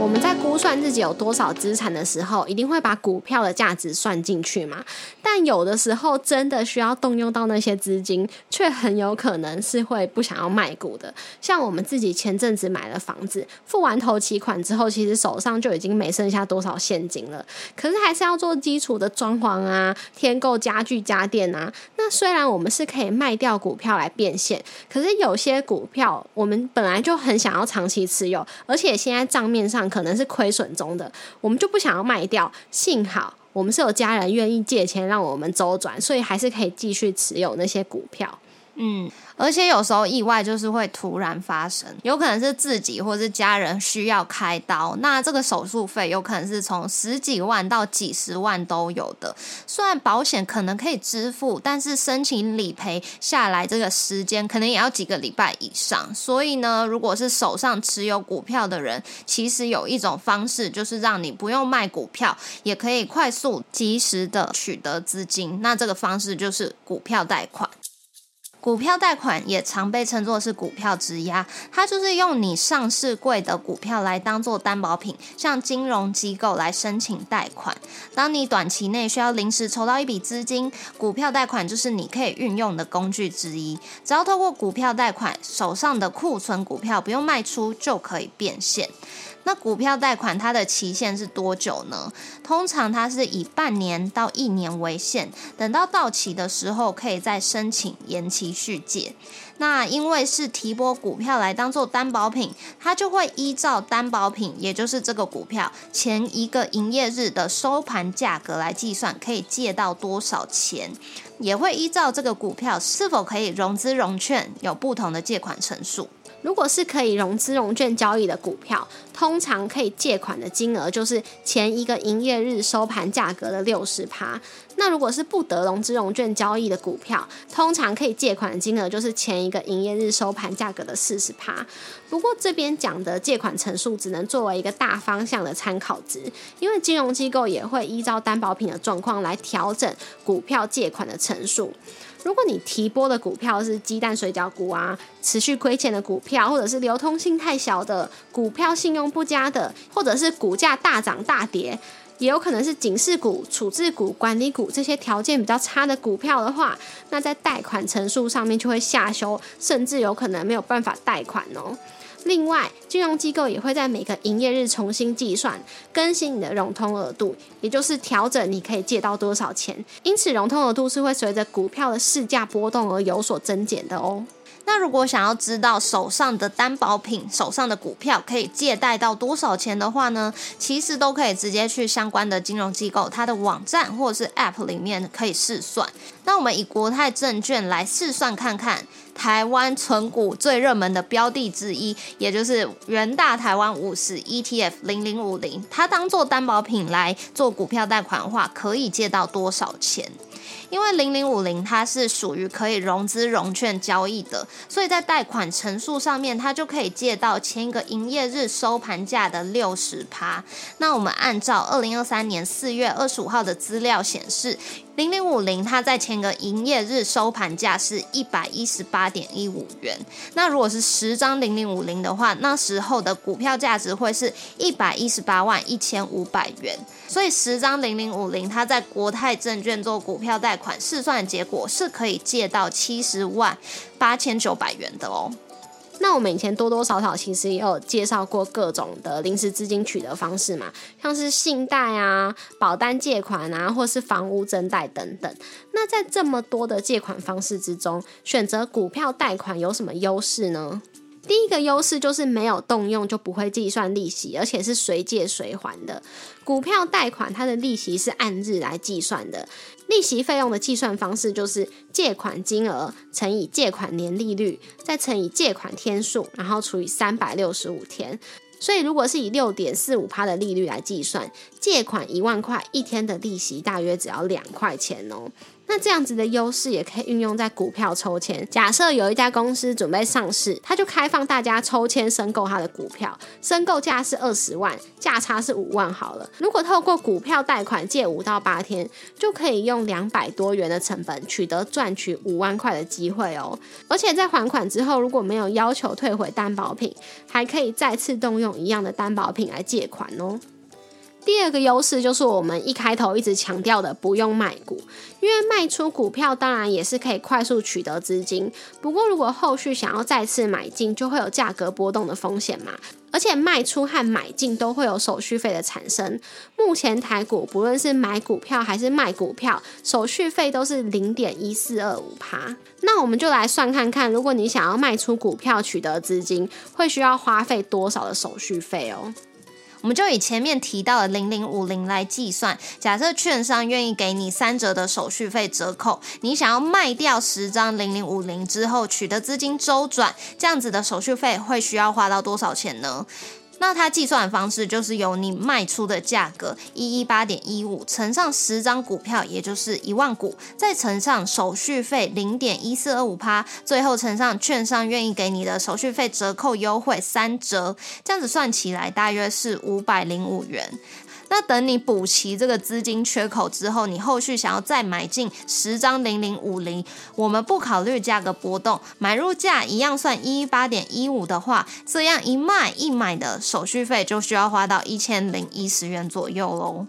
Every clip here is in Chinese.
我们在估算自己有多少资产的时候，一定会把股票的价值算进去嘛？但有的时候真的需要动用到那些资金，却很有可能是会不想要卖股的。像我们自己前阵子买了房子，付完头期款之后，其实手上就已经没剩下多少现金了。可是还是要做基础的装潢啊，添购家具家电啊。那虽然我们是可以卖掉股票来变现，可是有些股票我们本来就很想要长期持有，而且现在账面上。可能是亏损中的，我们就不想要卖掉。幸好我们是有家人愿意借钱让我们周转，所以还是可以继续持有那些股票。嗯。而且有时候意外就是会突然发生，有可能是自己或是家人需要开刀，那这个手术费有可能是从十几万到几十万都有的。虽然保险可能可以支付，但是申请理赔下来这个时间可能也要几个礼拜以上。所以呢，如果是手上持有股票的人，其实有一种方式就是让你不用卖股票，也可以快速及时的取得资金。那这个方式就是股票贷款。股票贷款也常被称作是股票质押，它就是用你上市柜的股票来当做担保品，向金融机构来申请贷款。当你短期内需要临时筹到一笔资金，股票贷款就是你可以运用的工具之一。只要透过股票贷款，手上的库存股票不用卖出就可以变现。那股票贷款它的期限是多久呢？通常它是以半年到一年为限，等到到期的时候可以再申请延期续借。那因为是提拨股票来当做担保品，它就会依照担保品，也就是这个股票前一个营业日的收盘价格来计算，可以借到多少钱，也会依照这个股票是否可以融资融券，有不同的借款成数。如果是可以融资融券交易的股票，通常可以借款的金额就是前一个营业日收盘价格的六十趴。那如果是不得融资融券交易的股票，通常可以借款的金额就是前一个营业日收盘价格的四十趴。不过这边讲的借款成数只能作为一个大方向的参考值，因为金融机构也会依照担保品的状况来调整股票借款的成数。如果你提拨的股票是鸡蛋水饺股啊，持续亏钱的股票，或者是流通性太小的股票、信用不佳的，或者是股价大涨大跌，也有可能是警示股、处置股、管理股这些条件比较差的股票的话，那在贷款成数上面就会下修，甚至有可能没有办法贷款哦。另外，金融机构也会在每个营业日重新计算、更新你的融通额度，也就是调整你可以借到多少钱。因此，融通额度是会随着股票的市价波动而有所增减的哦。那如果想要知道手上的担保品、手上的股票可以借贷到多少钱的话呢？其实都可以直接去相关的金融机构它的网站或者是 App 里面可以试算。那我们以国泰证券来试算看看，台湾存股最热门的标的之一，也就是元大台湾五十 ETF 零零五零，它当做担保品来做股票贷款的话，可以借到多少钱？因为零零五零它是属于可以融资融券交易的，所以在贷款成数上面，它就可以借到前一个营业日收盘价的六十趴。那我们按照二零二三年四月二十五号的资料显示。零零五零，它在前个营业日收盘价是一百一十八点一五元。那如果是十张零零五零的话，那时候的股票价值会是一百一十八万一千五百元。所以十张零零五零，它在国泰证券做股票贷款试算的结果是可以借到七十万八千九百元的哦。那我们以前多多少少其实也有介绍过各种的临时资金取得方式嘛，像是信贷啊、保单借款啊，或是房屋增贷等等。那在这么多的借款方式之中，选择股票贷款有什么优势呢？第一个优势就是没有动用就不会计算利息，而且是随借随还的。股票贷款它的利息是按日来计算的。利息费用的计算方式就是借款金额乘以借款年利率，再乘以借款天数，然后除以三百六十五天。所以，如果是以六点四五趴的利率来计算，借款一万块，一天的利息大约只要两块钱哦。那这样子的优势也可以运用在股票抽签。假设有一家公司准备上市，它就开放大家抽签申购它的股票，申购价是二十万，价差是五万好了。如果透过股票贷款借五到八天，就可以用两百多元的成本取得赚取五万块的机会哦。而且在还款之后，如果没有要求退回担保品，还可以再次动用一样的担保品来借款哦。第二个优势就是我们一开头一直强调的，不用卖股，因为卖出股票当然也是可以快速取得资金，不过如果后续想要再次买进，就会有价格波动的风险嘛。而且卖出和买进都会有手续费的产生。目前台股不论是买股票还是卖股票，手续费都是零点一四二五趴。那我们就来算看看，如果你想要卖出股票取得资金，会需要花费多少的手续费哦？我们就以前面提到的零零五零来计算，假设券商愿意给你三折的手续费折扣，你想要卖掉十张零零五零之后取得资金周转，这样子的手续费会需要花到多少钱呢？那它计算的方式就是由你卖出的价格一一八点一五乘上十张股票，也就是一万股，再乘上手续费零点一四二五趴，最后乘上券商愿意给你的手续费折扣优惠三折，这样子算起来大约是五百零五元。那等你补齐这个资金缺口之后，你后续想要再买进十张零零五零，我们不考虑价格波动，买入价一样算一八点一五的话，这样一卖一买的手续费就需要花到一千零一十元左右喽。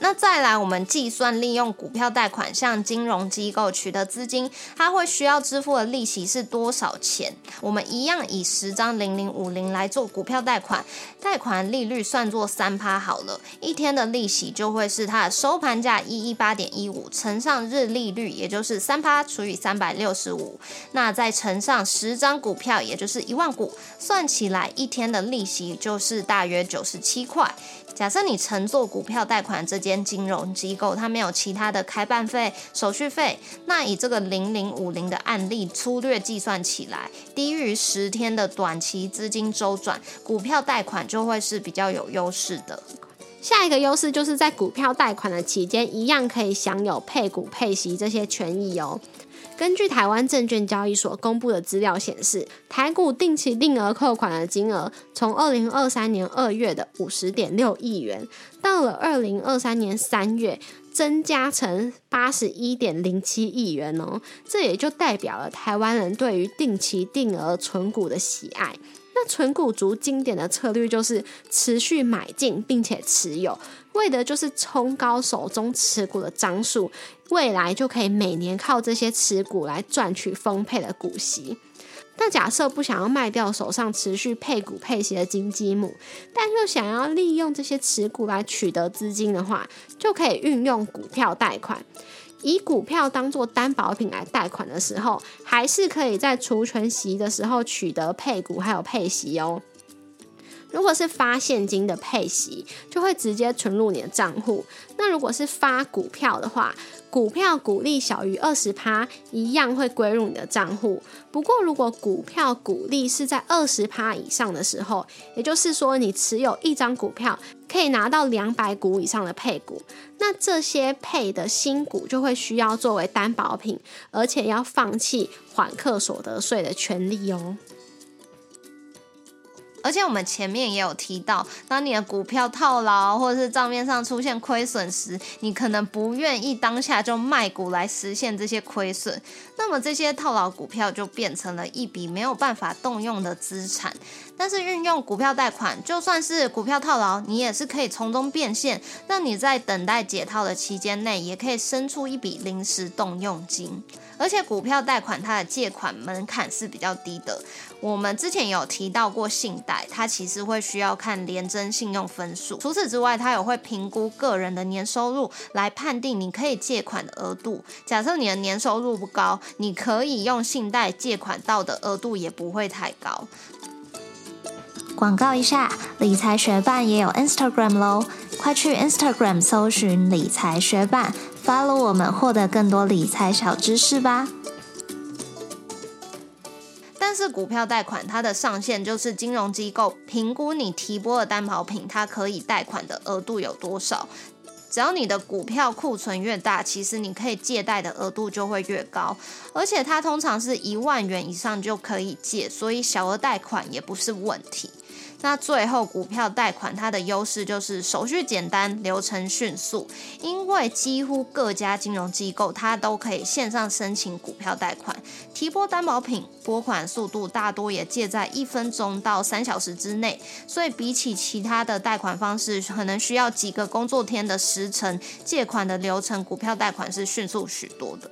那再来，我们计算利用股票贷款向金融机构取得资金，它会需要支付的利息是多少钱？我们一样以十张零零五零来做股票贷款，贷款利率算作三趴好了，一天的利息就会是它的收盘价一一八点一五乘上日利率，也就是三趴除以三百六十五，那再乘上十张股票，也就是一万股，算起来一天的利息就是大约九十七块。假设你乘坐股票贷款这间金融机构，它没有其他的开办费、手续费，那以这个零零五零的案例粗略计算起来，低于十天的短期资金周转，股票贷款就会是比较有优势的。下一个优势就是在股票贷款的期间，一样可以享有配股配息这些权益哦。根据台湾证券交易所公布的资料显示，台股定期定额扣款的金额，从二零二三年二月的五十点六亿元，到了二零二三年三月，增加成八十一点零七亿元哦。这也就代表了台湾人对于定期定额存股的喜爱。那存股族经典的策略就是持续买进，并且持有，为的就是冲高手中持股的张数，未来就可以每年靠这些持股来赚取丰沛的股息。那假设不想要卖掉手上持续配股配息的金鸡母，但又想要利用这些持股来取得资金的话，就可以运用股票贷款。以股票当做担保品来贷款的时候，还是可以在除权息的时候取得配股还有配息哦。如果是发现金的配息，就会直接存入你的账户。那如果是发股票的话，股票股利小于二十趴，一样会归入你的账户。不过，如果股票股利是在二十趴以上的时候，也就是说你持有一张股票可以拿到两百股以上的配股，那这些配的新股就会需要作为担保品，而且要放弃缓课所得税的权利哦。而且我们前面也有提到，当你的股票套牢或者是账面上出现亏损时，你可能不愿意当下就卖股来实现这些亏损，那么这些套牢股票就变成了一笔没有办法动用的资产。但是运用股票贷款，就算是股票套牢，你也是可以从中变现，让你在等待解套的期间内，也可以生出一笔临时动用金。而且股票贷款它的借款门槛是比较低的。我们之前有提到过信贷，它其实会需要看廉征信用分数。除此之外，它也会评估个人的年收入来判定你可以借款的额度。假设你的年收入不高，你可以用信贷借款到的额度也不会太高。广告一下，理财学办也有 Instagram 喽，快去 Instagram 搜寻理财学办。follow 我们，获得更多理财小知识吧。但是股票贷款它的上限就是金融机构评估你提拨的担保品，它可以贷款的额度有多少。只要你的股票库存越大，其实你可以借贷的额度就会越高，而且它通常是一万元以上就可以借，所以小额贷款也不是问题。那最后，股票贷款它的优势就是手续简单、流程迅速，因为几乎各家金融机构它都可以线上申请股票贷款，提拨担保品，拨款速度大多也借在一分钟到三小时之内，所以比起其他的贷款方式，可能需要几个工作天的时程，借款的流程，股票贷款是迅速许多的。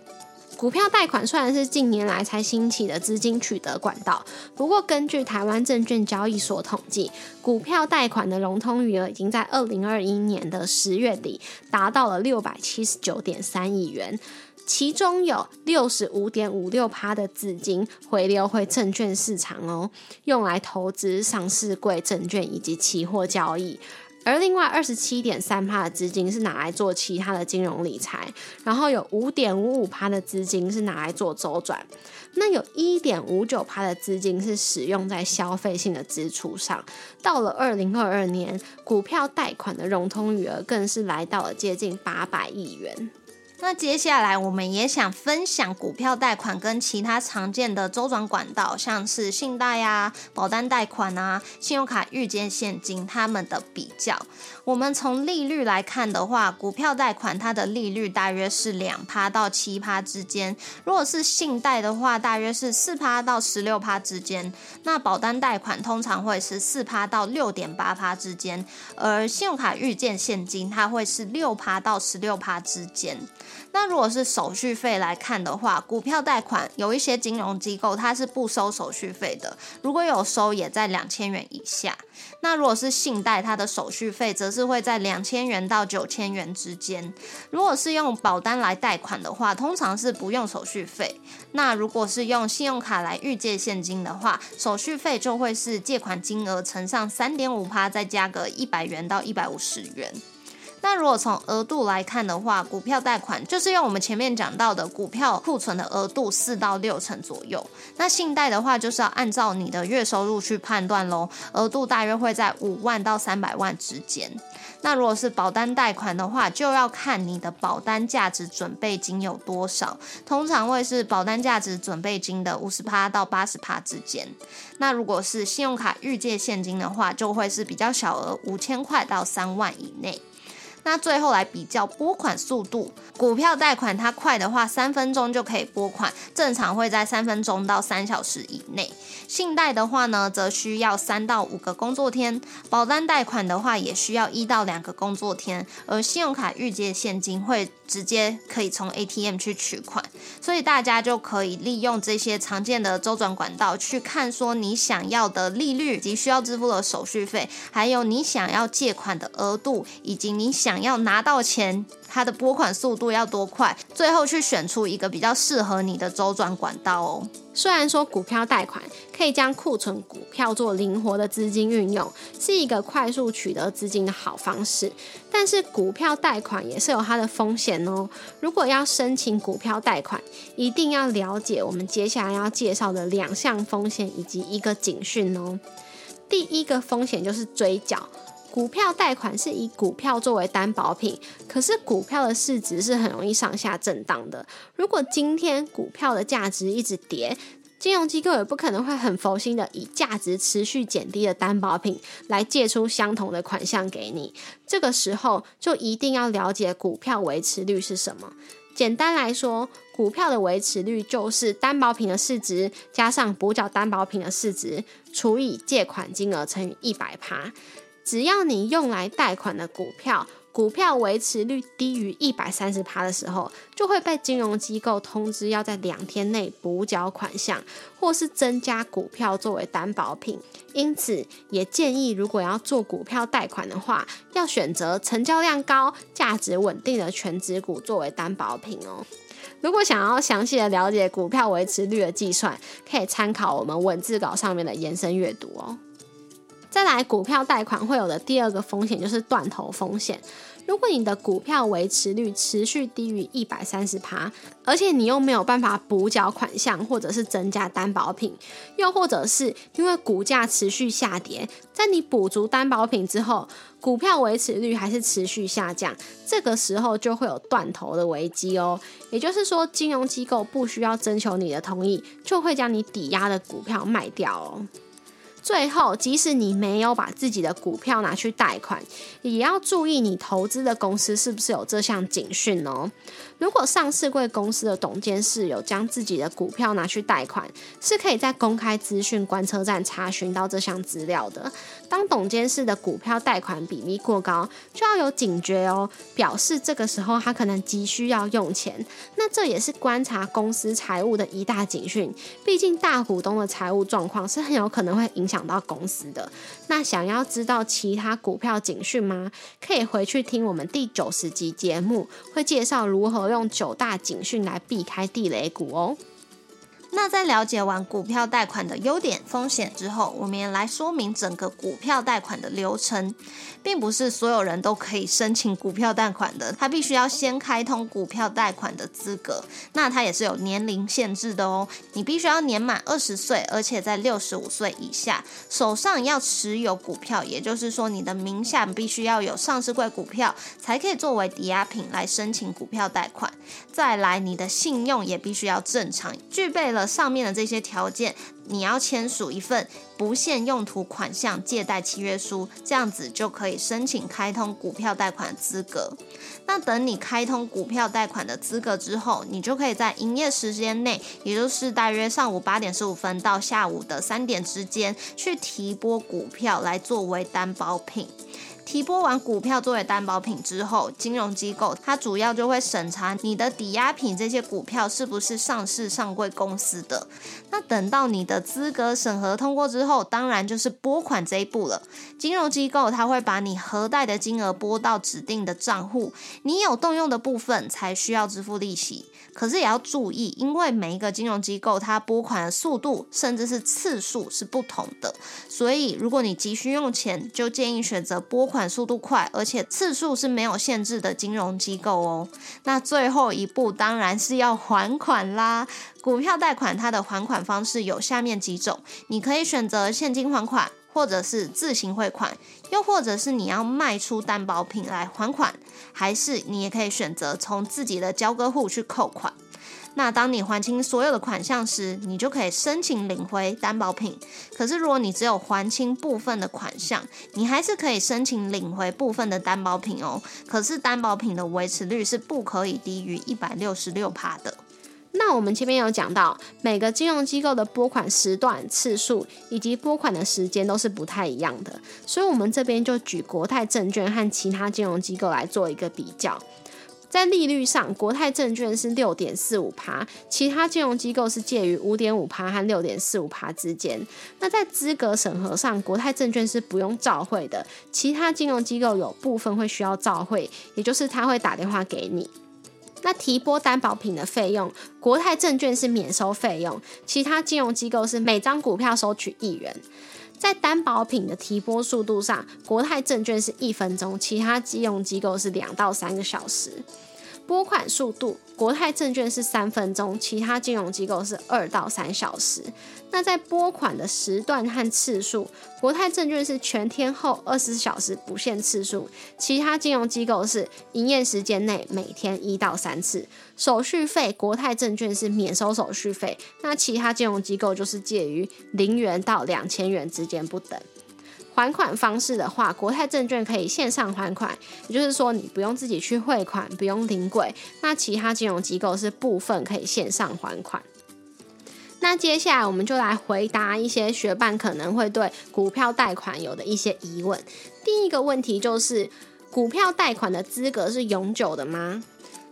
股票贷款虽然是近年来才兴起的资金取得管道，不过根据台湾证券交易所统计，股票贷款的融通余额已经在二零二一年的十月底达到了六百七十九点三亿元，其中有六十五点五六趴的资金回流回证券市场哦，用来投资上市柜证券以及期货交易。而另外二十七点三趴的资金是拿来做其他的金融理财，然后有五点五五趴的资金是拿来做周转，那有一点五九趴的资金是使用在消费性的支出上。到了二零二二年，股票贷款的融通余额更是来到了接近八百亿元。那接下来我们也想分享股票贷款跟其他常见的周转管道，像是信贷啊、保单贷款啊、信用卡预借现金，它们的比较。我们从利率来看的话，股票贷款它的利率大约是两趴到七趴之间；如果是信贷的话，大约是四趴到十六趴之间。那保单贷款通常会是四趴到六点八趴之间，而信用卡预借现金它会是六趴到十六趴之间。那如果是手续费来看的话，股票贷款有一些金融机构它是不收手续费的，如果有收也在两千元以下。那如果是信贷，它的手续费则是会在两千元到九千元之间。如果是用保单来贷款的话，通常是不用手续费。那如果是用信用卡来预借现金的话，手续费就会是借款金额乘上三点五趴，再加个一百元到一百五十元。那如果从额度来看的话，股票贷款就是用我们前面讲到的股票库存的额度四到六成左右。那信贷的话，就是要按照你的月收入去判断喽，额度大约会在五万到三百万之间。那如果是保单贷款的话，就要看你的保单价值准备金有多少，通常会是保单价值准备金的五十趴到八十趴之间。那如果是信用卡预借现金的话，就会是比较小额，五千块到三万以内。那最后来比较拨款速度，股票贷款它快的话，三分钟就可以拨款，正常会在三分钟到三小时以内。信贷的话呢，则需要三到五个工作天；保单贷款的话，也需要一到两个工作天。而信用卡预借现金会直接可以从 ATM 去取款，所以大家就可以利用这些常见的周转管道去看，说你想要的利率及需要支付的手续费，还有你想要借款的额度，以及你想。想要拿到钱，它的拨款速度要多快？最后去选出一个比较适合你的周转管道哦。虽然说股票贷款可以将库存股票做灵活的资金运用，是一个快速取得资金的好方式，但是股票贷款也是有它的风险哦。如果要申请股票贷款，一定要了解我们接下来要介绍的两项风险以及一个警讯哦。第一个风险就是追缴。股票贷款是以股票作为担保品，可是股票的市值是很容易上下震荡的。如果今天股票的价值一直跌，金融机构也不可能会很佛心的以价值持续减低的担保品来借出相同的款项给你。这个时候就一定要了解股票维持率是什么。简单来说，股票的维持率就是担保品的市值加上补缴担保品的市值除以借款金额乘以一百趴。只要你用来贷款的股票，股票维持率低于一百三十趴的时候，就会被金融机构通知要在两天内补缴款项，或是增加股票作为担保品。因此，也建议如果要做股票贷款的话，要选择成交量高、价值稳定的全值股作为担保品哦。如果想要详细的了解股票维持率的计算，可以参考我们文字稿上面的延伸阅读哦。再来，股票贷款会有的第二个风险就是断头风险。如果你的股票维持率持续低于一百三十趴，而且你又没有办法补缴款项或者是增加担保品，又或者是因为股价持续下跌，在你补足担保品之后，股票维持率还是持续下降，这个时候就会有断头的危机哦。也就是说，金融机构不需要征求你的同意，就会将你抵押的股票卖掉哦。最后，即使你没有把自己的股票拿去贷款，也要注意你投资的公司是不是有这项警讯哦。如果上市贵公司的董监事有将自己的股票拿去贷款，是可以在公开资讯观测站查询到这项资料的。当董监事的股票贷款比例过高，就要有警觉哦，表示这个时候他可能急需要用钱。那这也是观察公司财务的一大警讯，毕竟大股东的财务状况是很有可能会影响。到公司的那想要知道其他股票警讯吗？可以回去听我们第九十集节目，会介绍如何用九大警讯来避开地雷股哦。那在了解完股票贷款的优点、风险之后，我们也来说明整个股票贷款的流程，并不是所有人都可以申请股票贷款的，他必须要先开通股票贷款的资格，那他也是有年龄限制的哦，你必须要年满二十岁，而且在六十五岁以下，手上要持有股票，也就是说你的名下必须要有上市柜股票，才可以作为抵押品来申请股票贷款。再来，你的信用也必须要正常，具备了上面的这些条件，你要签署一份不限用途款项借贷契约书，这样子就可以申请开通股票贷款资格。那等你开通股票贷款的资格之后，你就可以在营业时间内，也就是大约上午八点十五分到下午的三点之间，去提拨股票来作为担保品。提拨完股票作为担保品之后，金融机构它主要就会审查你的抵押品这些股票是不是上市上柜公司的。那等到你的资格审核通过之后，当然就是拨款这一步了。金融机构它会把你核贷的金额拨到指定的账户，你有动用的部分才需要支付利息。可是也要注意，因为每一个金融机构它拨款的速度甚至是次数是不同的，所以如果你急需用钱，就建议选择拨款款速度快而且次数是没有限制的金融机构哦。那最后一步当然是要还款啦。股票贷款它的还款方式有下面几种，你可以选择现金还款。或者是自行汇款，又或者是你要卖出担保品来还款，还是你也可以选择从自己的交割户去扣款。那当你还清所有的款项时，你就可以申请领回担保品。可是如果你只有还清部分的款项，你还是可以申请领回部分的担保品哦。可是担保品的维持率是不可以低于一百六十六帕的。那我们前面有讲到，每个金融机构的拨款时段、次数以及拨款的时间都是不太一样的，所以我们这边就举国泰证券和其他金融机构来做一个比较。在利率上，国泰证券是六点四五趴，其他金融机构是介于五点五趴和六点四五趴之间。那在资格审核上，国泰证券是不用照会的，其他金融机构有部分会需要照会，也就是他会打电话给你。那提拨担保品的费用，国泰证券是免收费用，其他金融机构是每张股票收取一元。在担保品的提拨速度上，国泰证券是一分钟，其他金融机构是两到三个小时。拨款速度，国泰证券是三分钟，其他金融机构是二到三小时。那在拨款的时段和次数，国泰证券是全天候二十四小时不限次数，其他金融机构是营业时间内每天一到三次。手续费，国泰证券是免收手续费，那其他金融机构就是介于零元到两千元之间不等。还款方式的话，国泰证券可以线上还款，也就是说你不用自己去汇款，不用临柜。那其他金融机构是部分可以线上还款。那接下来我们就来回答一些学伴可能会对股票贷款有的一些疑问。第一个问题就是，股票贷款的资格是永久的吗？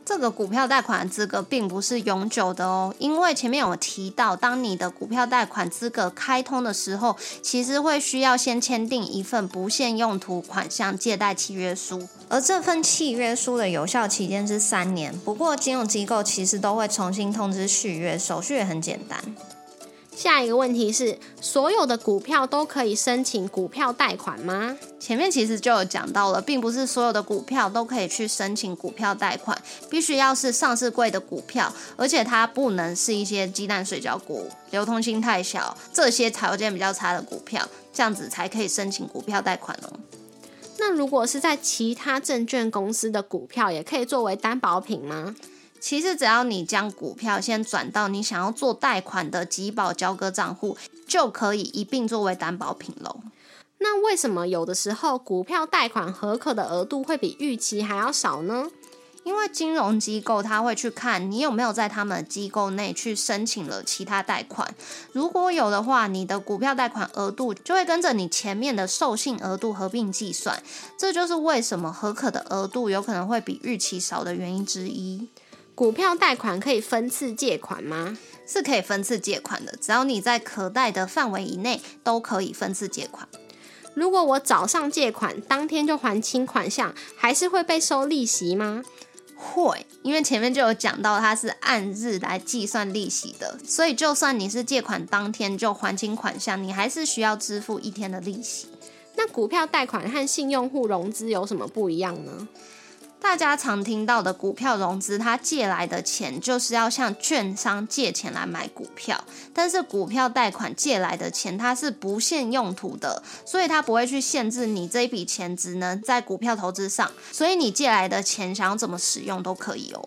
这个股票贷款的资格并不是永久的哦，因为前面有提到，当你的股票贷款资格开通的时候，其实会需要先签订一份不限用途款项借贷契约书，而这份契约书的有效期间是三年。不过金融机构其实都会重新通知续约，手续也很简单。下一个问题是，所有的股票都可以申请股票贷款吗？前面其实就有讲到了，并不是所有的股票都可以去申请股票贷款，必须要是上市柜的股票，而且它不能是一些鸡蛋水饺股、流通性太小、这些条件比较差的股票，这样子才可以申请股票贷款哦。那如果是在其他证券公司的股票，也可以作为担保品吗？其实只要你将股票先转到你想要做贷款的集保交割账户，就可以一并作为担保品喽。那为什么有的时候股票贷款合可的额度会比预期还要少呢？因为金融机构他会去看你有没有在他们机构内去申请了其他贷款，如果有的话，你的股票贷款额度就会跟着你前面的授信额度合并计算，这就是为什么合可的额度有可能会比预期少的原因之一。股票贷款可以分次借款吗？是可以分次借款的，只要你在可贷的范围以内，都可以分次借款。如果我早上借款，当天就还清款项，还是会被收利息吗？会，因为前面就有讲到它是按日来计算利息的，所以就算你是借款当天就还清款项，你还是需要支付一天的利息。那股票贷款和信用户融资有什么不一样呢？大家常听到的股票融资，它借来的钱就是要向券商借钱来买股票，但是股票贷款借来的钱，它是不限用途的，所以它不会去限制你这一笔钱只能在股票投资上，所以你借来的钱想要怎么使用都可以哦。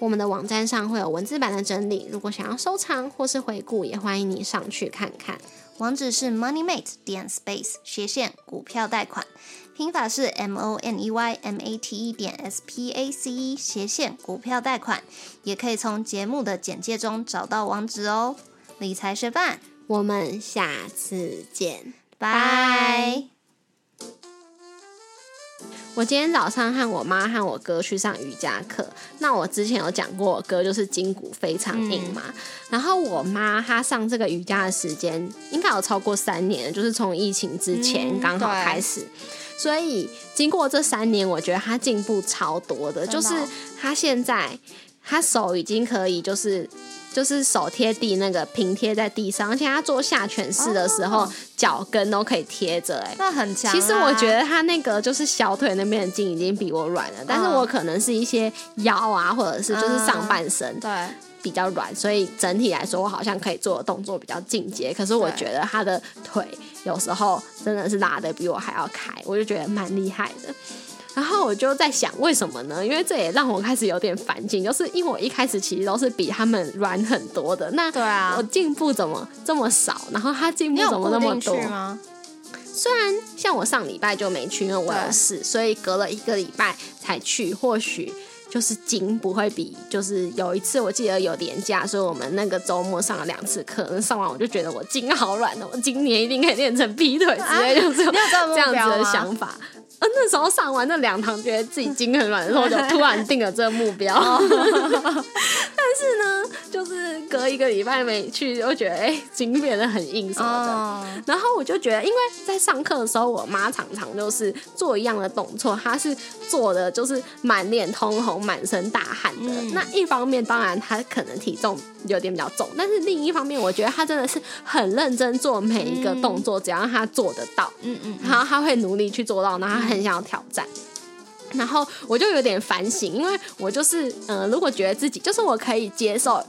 我们的网站上会有文字版的整理，如果想要收藏或是回顾，也欢迎你上去看看。网址是 moneymate 点 space 斜线股票贷款，拼法是 m o n e y m a t e 点 s p a c e 斜线股票贷款，也可以从节目的简介中找到网址哦。理财学伴，我们下次见，拜。我今天早上和我妈和我哥去上瑜伽课。那我之前有讲过，我哥就是筋骨非常硬嘛。然后我妈她上这个瑜伽的时间应该有超过三年，就是从疫情之前刚好开始。所以经过这三年，我觉得她进步超多的，就是她现在她手已经可以就是。就是手贴地那个平贴在地上，而且他做下犬式的时候，脚跟都可以贴着，哎，那很强。其实我觉得他那个就是小腿那边的筋已经比我软了，但是我可能是一些腰啊，或者是就是上半身对比较软，所以整体来说我好像可以做的动作比较进阶。可是我觉得他的腿有时候真的是拉的比我还要开，我就觉得蛮厉害的。然后我就在想，为什么呢？因为这也让我开始有点反劲，就是因为我一开始其实都是比他们软很多的，那对啊，我进步怎么这么少？然后他进步怎么那么多？虽然像我上礼拜就没去，因为我有事，所以隔了一个礼拜才去。或许就是筋不会比，就是有一次我记得有年假，所以我们那个周末上了两次课，上完我就觉得我筋好软的，我今年一定可以练成劈腿之类，就是有这样子的想法。呃，那时候上完那两堂，觉得自己筋很软的时候，就突然定了这个目标。但是呢，就是隔一个礼拜没去，就觉得哎，筋变得很硬什么的。然后我就觉得，因为在上课的时候，我妈常常就是做一样的动作，她是做的就是满脸通红、满身大汗的。那一方面，当然她可能体重有点比较重，但是另一方面，我觉得她真的是很认真做每一个动作，只要她做得到，嗯嗯，然后她会努力去做到，然后。很想要挑战，然后我就有点反省，因为我就是，嗯，如果觉得自己就是我可以接受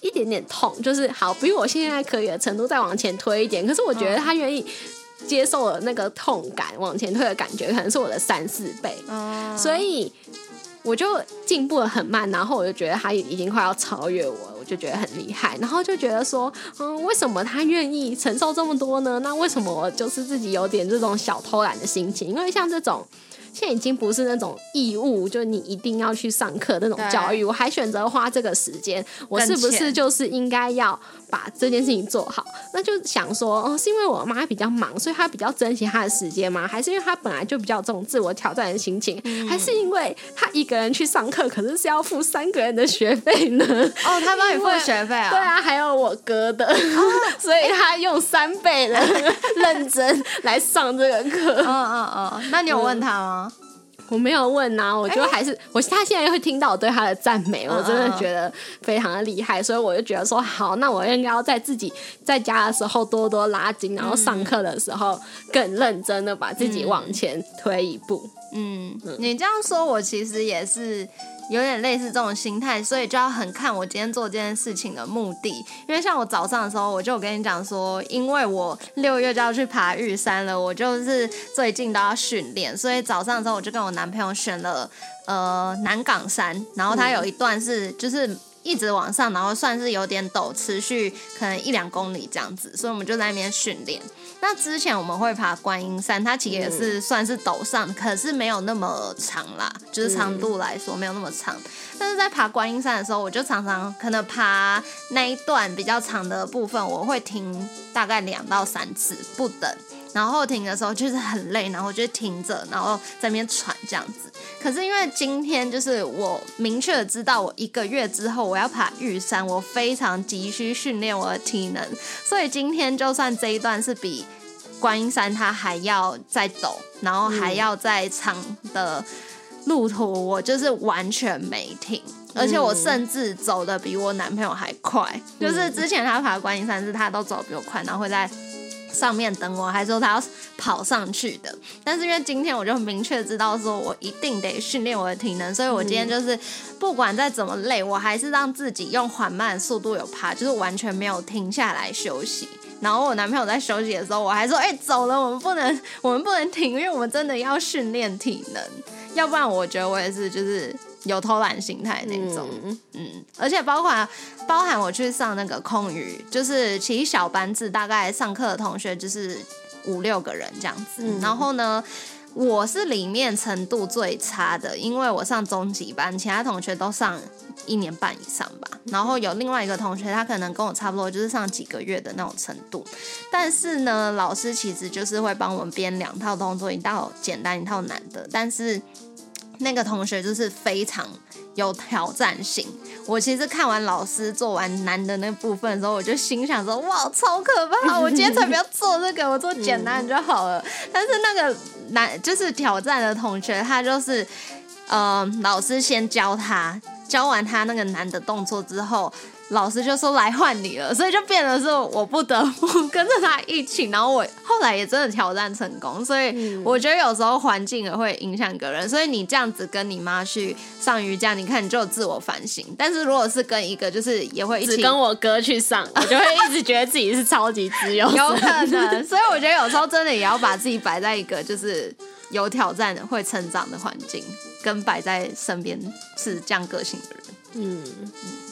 一点点痛，就是好，比我现在可以的程度再往前推一点，可是我觉得他愿意接受了那个痛感往前推的感觉，可能是我的三四倍，所以我就进步的很慢，然后我就觉得他已经快要超越我，我就觉得很厉害，然后就觉得说，嗯，为什么他愿意承受这么多呢？那为什么我就是自己有点这种小偷懒的心情？因为像这种。现在已经不是那种义务，就你一定要去上课那种教育，我还选择花这个时间，我是不是就是应该要把这件事情做好？那就想说，哦，是因为我妈比较忙，所以她比较珍惜她的时间吗？还是因为她本来就比较这种自我挑战的心情？还是因为她一个人去上课，可是是要付三个人的学费呢？哦，她帮你付学费啊？对啊，还有我哥的，所以他用三倍的 认真来上这个课。嗯嗯嗯，那你有问他吗？我没有问啊，我觉得还是我他现在会听到我对他的赞美，我真的觉得非常的厉害，所以我就觉得说好，那我应该要在自己在家的时候多多拉筋，然后上课的时候更认真的把自己往前推一步。嗯，你这样说，我其实也是。有点类似这种心态，所以就要很看我今天做这件事情的目的。因为像我早上的时候，我就跟你讲说，因为我六月就要去爬玉山了，我就是最近都要训练，所以早上的时候我就跟我男朋友选了呃南港山，然后它有一段是就是一直往上，然后算是有点陡，持续可能一两公里这样子，所以我们就在那边训练。那之前我们会爬观音山，它其实也是算是陡上，可是没有那么长啦，就是长度来说没有那么长。但是在爬观音山的时候，我就常常可能爬那一段比较长的部分，我会停大概两到三次不等。然后停的时候就是很累，然后就停着，然后在那边喘这样子。可是因为今天就是我明确的知道，我一个月之后我要爬玉山，我非常急需训练我的体能，所以今天就算这一段是比观音山它还要再陡，然后还要再长的路途，我就是完全没停，而且我甚至走的比我男朋友还快。就是之前他爬观音山是他都走比我快，然后会在。上面等我，还说他要跑上去的。但是因为今天我就明确知道，说我一定得训练我的体能，所以我今天就是不管再怎么累，我还是让自己用缓慢的速度有爬，就是完全没有停下来休息。然后我男朋友在休息的时候，我还说：“哎，走了，我们不能，我们不能停，因为我们真的要训练体能，要不然我觉得我也是就是。”有偷懒心态那种，嗯，而且包括包含我去上那个空余，就是其实小班制，大概上课的同学就是五六个人这样子。然后呢，我是里面程度最差的，因为我上中级班，其他同学都上一年半以上吧。然后有另外一个同学，他可能跟我差不多，就是上几个月的那种程度。但是呢，老师其实就是会帮我们编两套动作，一套简单，一套难的。但是那个同学就是非常有挑战性。我其实看完老师做完难的那部分的时候，我就心想说：“哇，超可怕！我今天才不要做这个，我做简单就好了。”但是那个难就是挑战的同学，他就是，呃，老师先教他，教完他那个难的动作之后。老师就说来换你了，所以就变得是我不得不 跟着他一起，然后我后来也真的挑战成功。所以我觉得有时候环境也会影响个人，所以你这样子跟你妈去上瑜伽，你看你就有自我反省。但是如果是跟一个就是也会一起跟我哥去上，我就会一直觉得自己是超级自由，有可能。所以我觉得有时候真的也要把自己摆在一个就是有挑战的、会成长的环境，跟摆在身边是这样个性的人。嗯嗯。